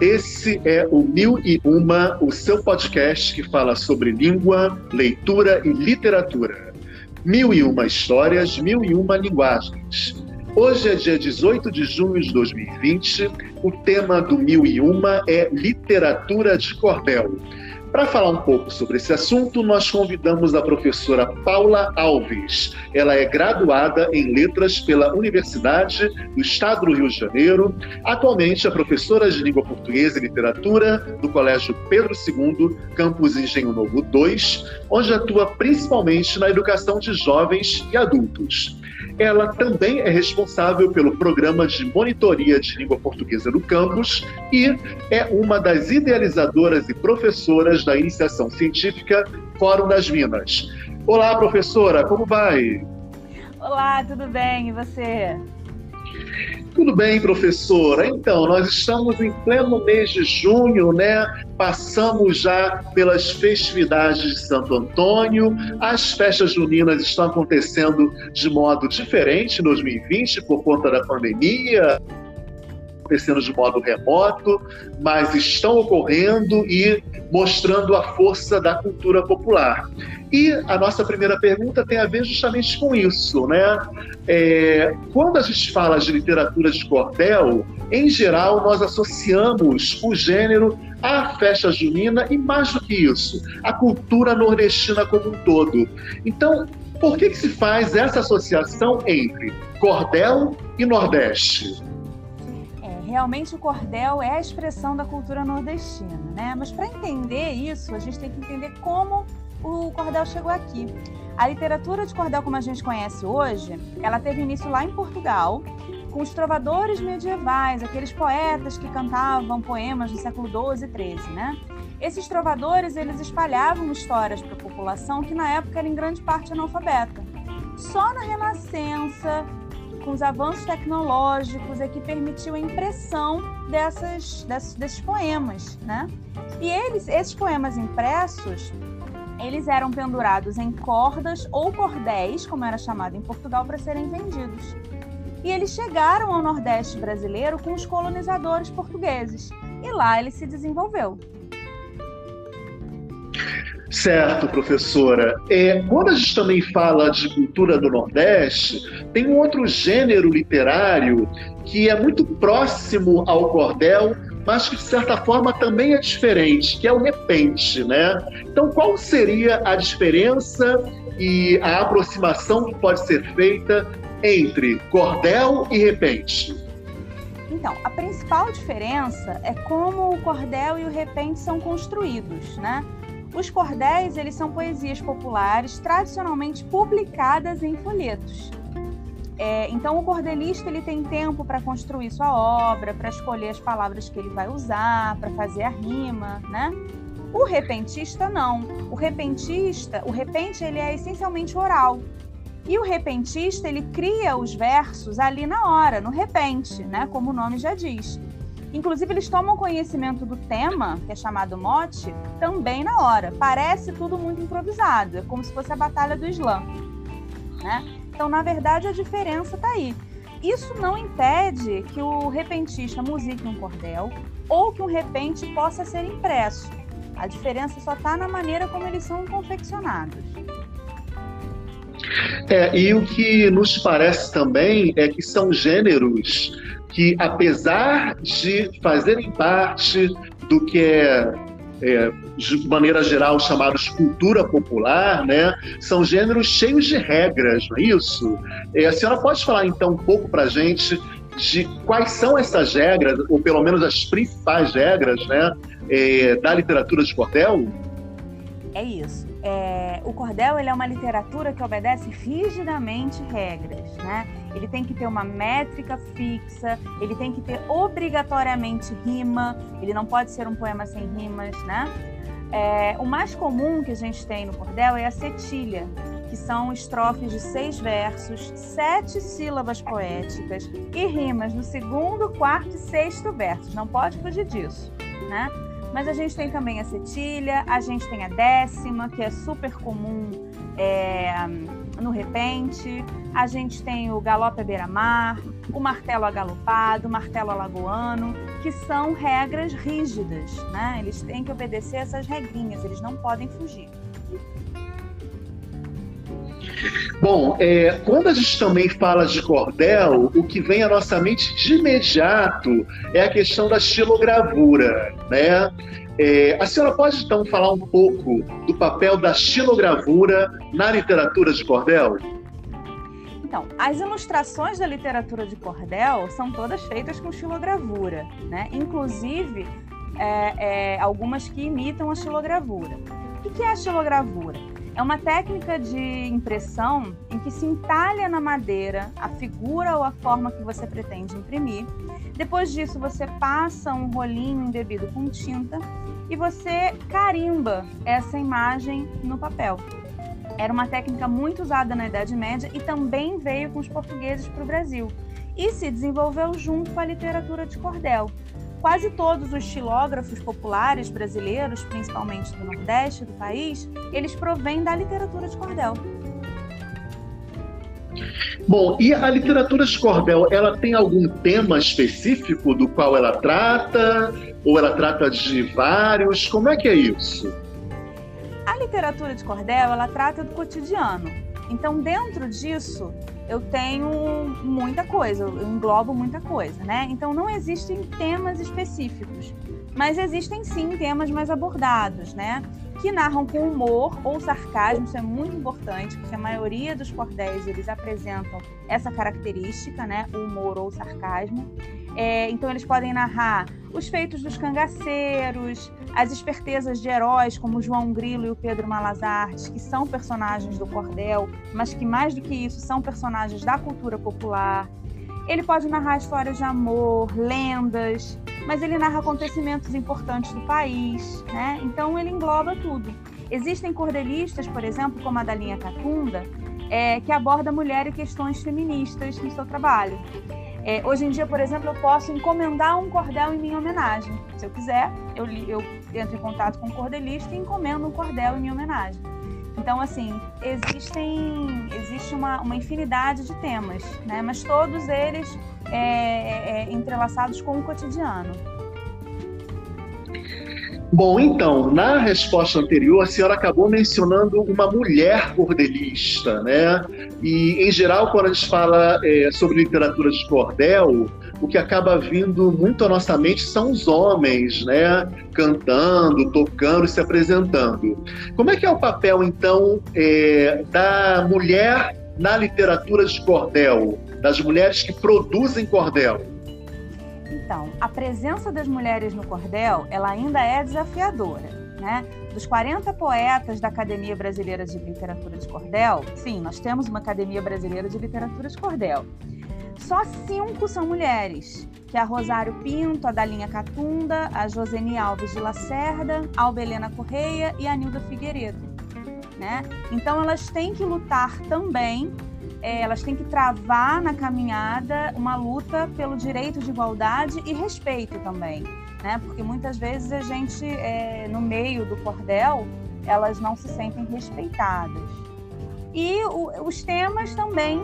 Esse é o Mil e Uma, o seu podcast que fala sobre língua, leitura e literatura. Mil e uma histórias, mil e uma linguagens. Hoje é dia 18 de junho de 2020. O tema do Mil e Uma é literatura de cordel. Para falar um pouco sobre esse assunto, nós convidamos a professora Paula Alves. Ela é graduada em Letras pela Universidade do Estado do Rio de Janeiro. Atualmente é professora de Língua Portuguesa e Literatura do Colégio Pedro II, campus Engenho Novo 2, onde atua principalmente na educação de jovens e adultos. Ela também é responsável pelo programa de monitoria de língua portuguesa no campus e é uma das idealizadoras e professoras da iniciação científica Fórum das Minas. Olá, professora, como vai? Olá, tudo bem? E você? Tudo bem, professora? Então, nós estamos em pleno mês de junho, né? Passamos já pelas festividades de Santo Antônio, as festas juninas estão acontecendo de modo diferente em 2020 por conta da pandemia acontecendo de modo remoto, mas estão ocorrendo e mostrando a força da cultura popular. E a nossa primeira pergunta tem a ver justamente com isso, né? É, quando a gente fala de literatura de cordel, em geral nós associamos o gênero à festa junina e mais do que isso, à cultura nordestina como um todo. Então, por que, que se faz essa associação entre cordel e nordeste? Realmente o cordel é a expressão da cultura nordestina, né? Mas para entender isso, a gente tem que entender como o cordel chegou aqui. A literatura de cordel como a gente conhece hoje, ela teve início lá em Portugal, com os trovadores medievais, aqueles poetas que cantavam poemas do século 12 e 13, né? Esses trovadores, eles espalhavam histórias para a população que na época era em grande parte analfabeta. Só na Renascença, com os avanços tecnológicos é que permitiu a impressão dessas, desses, desses poemas, né? E eles, esses poemas impressos, eles eram pendurados em cordas ou cordéis, como era chamado em Portugal, para serem vendidos. E eles chegaram ao Nordeste brasileiro com os colonizadores portugueses. E lá ele se desenvolveu. Certo, professora. É, quando a gente também fala de cultura do Nordeste, tem um outro gênero literário que é muito próximo ao cordel, mas que de certa forma também é diferente, que é o repente, né? Então, qual seria a diferença e a aproximação que pode ser feita entre cordel e repente? Então, a principal diferença é como o cordel e o repente são construídos, né? Os cordéis, eles são poesias populares tradicionalmente publicadas em folhetos. É, então, o cordelista ele tem tempo para construir sua obra, para escolher as palavras que ele vai usar, para fazer a rima, né? O repentista não. O repentista, o repente ele é essencialmente oral. E o repentista ele cria os versos ali na hora, no repente, né? Como o nome já diz. Inclusive, eles tomam conhecimento do tema, que é chamado mote, também na hora. Parece tudo muito improvisado, é como se fosse a Batalha do Islã. Né? Então, na verdade, a diferença está aí. Isso não impede que o repentista musique um cordel ou que um repente possa ser impresso. A diferença só está na maneira como eles são confeccionados. É, e o que nos parece também é que são gêneros que, apesar de fazerem parte do que é, é de maneira geral, chamados cultura popular, né, são gêneros cheios de regras, não é isso? É, a senhora pode falar, então, um pouco para a gente de quais são essas regras, ou pelo menos as principais regras, né, é, da literatura de cordel? É isso. É, o cordel ele é uma literatura que obedece rigidamente regras, né? Ele tem que ter uma métrica fixa, ele tem que ter obrigatoriamente rima, ele não pode ser um poema sem rimas, né? É, o mais comum que a gente tem no cordel é a cetilha, que são estrofes de seis versos, sete sílabas poéticas e rimas no segundo, quarto e sexto versos. Não pode fugir disso, né? Mas a gente tem também a cetilha, a gente tem a décima, que é super comum é, no repente, a gente tem o galope à beira-mar, o martelo agalopado, o martelo alagoano, que são regras rígidas, né? Eles têm que obedecer essas regrinhas, eles não podem fugir. Bom, é, quando a gente também fala de cordel, o que vem à nossa mente de imediato é a questão da xilogravura, né? É, a senhora pode então falar um pouco do papel da xilogravura na literatura de cordel? Então, as ilustrações da literatura de cordel são todas feitas com xilogravura, né? Inclusive é, é, algumas que imitam a xilogravura. O que é a xilogravura? É uma técnica de impressão em que se entalha na madeira a figura ou a forma que você pretende imprimir. Depois disso, você passa um rolinho embebido com tinta e você carimba essa imagem no papel. Era uma técnica muito usada na Idade Média e também veio com os portugueses para o Brasil e se desenvolveu junto com a literatura de cordel. Quase todos os xilógrafos populares brasileiros, principalmente do Nordeste do país, eles provêm da literatura de cordel. Bom, e a literatura de cordel, ela tem algum tema específico do qual ela trata? Ou ela trata de vários? Como é que é isso? A literatura de cordel, ela trata do cotidiano. Então, dentro disso, eu tenho muita coisa, eu englobo muita coisa, né? Então não existem temas específicos, mas existem sim temas mais abordados, né? Que narram com humor ou sarcasmo, isso é muito importante, porque a maioria dos cordéis eles apresentam essa característica, né? O humor ou sarcasmo. É, então eles podem narrar os feitos dos cangaceiros, as espertezas de heróis como João Grilo e o Pedro Malazarte, que são personagens do cordel, mas que mais do que isso são personagens da cultura popular. Ele pode narrar histórias de amor, lendas, mas ele narra acontecimentos importantes do país, né? Então ele engloba tudo. Existem cordelistas, por exemplo, como a da linha Catunda, é, que aborda mulher e questões feministas no seu trabalho. É, hoje em dia, por exemplo, eu posso encomendar um cordel em minha homenagem. Se eu quiser, eu, eu entro em contato com um cordelista e encomendo um cordel em minha homenagem. Então, assim, existem, existe uma, uma infinidade de temas, né? mas todos eles é, é, é entrelaçados com o cotidiano. Bom, então, na resposta anterior, a senhora acabou mencionando uma mulher cordelista, né? E, em geral, quando a gente fala é, sobre literatura de cordel, o que acaba vindo muito à nossa mente são os homens, né? Cantando, tocando, se apresentando. Como é que é o papel, então, é, da mulher na literatura de cordel, das mulheres que produzem cordel? Então, a presença das mulheres no cordel, ela ainda é desafiadora. Né? Dos 40 poetas da Academia Brasileira de Literatura de Cordel, sim, nós temos uma Academia Brasileira de Literatura de Cordel. Só cinco são mulheres, que é a Rosário Pinto, a Dalinha Catunda, a Joseni Alves de Lacerda, a Albelena Correia e a Nilda Figueiredo. Né? Então elas têm que lutar também é, elas têm que travar na caminhada uma luta pelo direito de igualdade e respeito também, né? Porque muitas vezes a gente, é, no meio do cordel, elas não se sentem respeitadas. E o, os temas também,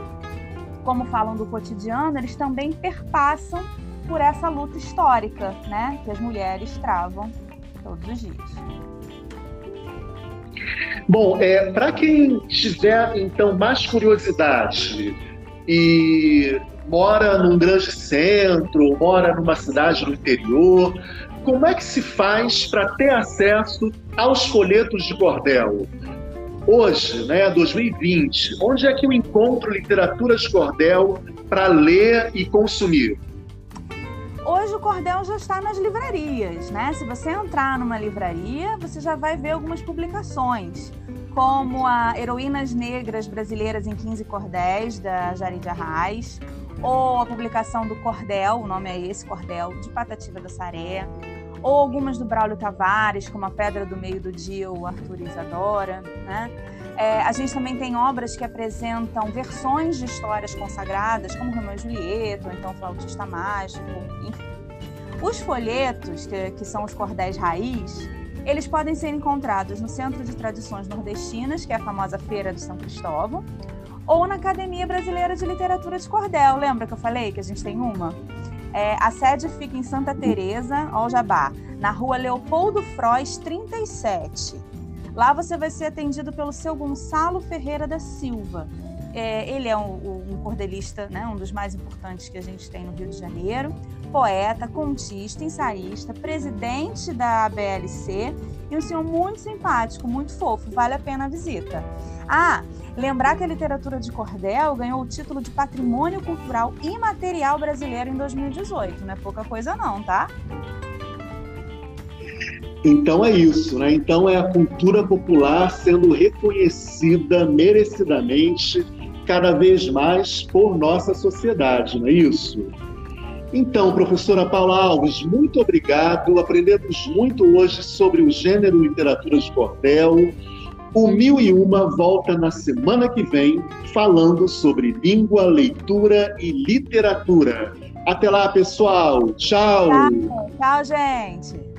como falam do cotidiano, eles também perpassam por essa luta histórica, né? Que as mulheres travam todos os dias. Bom, é, para quem tiver então mais curiosidade e mora num grande centro, mora numa cidade no interior, como é que se faz para ter acesso aos folhetos de cordel? Hoje, né, 2020, onde é que eu encontro literatura de cordel para ler e consumir? Hoje o cordel já está nas livrarias, né? Se você entrar numa livraria, você já vai ver algumas publicações, como a Heroínas Negras Brasileiras em 15 Cordéis, da Jari de Arraes, ou a publicação do Cordel, o nome é esse, Cordel, de Patativa da Saré, ou algumas do Braulio Tavares, como A Pedra do Meio do Dia, o Arthur Isadora, né? É, a gente também tem obras que apresentam versões de histórias consagradas, como Romeu e Julieta, ou então Flautista Mágico, enfim. Os folhetos, que, que são os cordéis raiz, eles podem ser encontrados no Centro de Tradições Nordestinas, que é a famosa Feira de São Cristóvão, ou na Academia Brasileira de Literatura de Cordel. Lembra que eu falei que a gente tem uma? É, a sede fica em Santa Teresa, ao Jabá, na rua Leopoldo Frois, 37. Lá você vai ser atendido pelo seu Gonçalo Ferreira da Silva. É, ele é um, um, cordelista, né, um dos mais importantes que a gente tem no Rio de Janeiro, poeta, contista, ensaísta, presidente da ABLC e um senhor muito simpático, muito fofo, vale a pena a visita. Ah, lembrar que a literatura de cordel ganhou o título de Patrimônio Cultural Imaterial Brasileiro em 2018, não é pouca coisa não, tá? Então é isso, né? Então é a cultura popular sendo reconhecida merecidamente cada vez mais por nossa sociedade, não é isso? Então, professora Paula Alves, muito obrigado. Aprendemos muito hoje sobre o gênero literatura de cordel. O Mil e Uma volta na semana que vem falando sobre língua, leitura e literatura. Até lá, pessoal. Tchau. Tchau, tchau gente.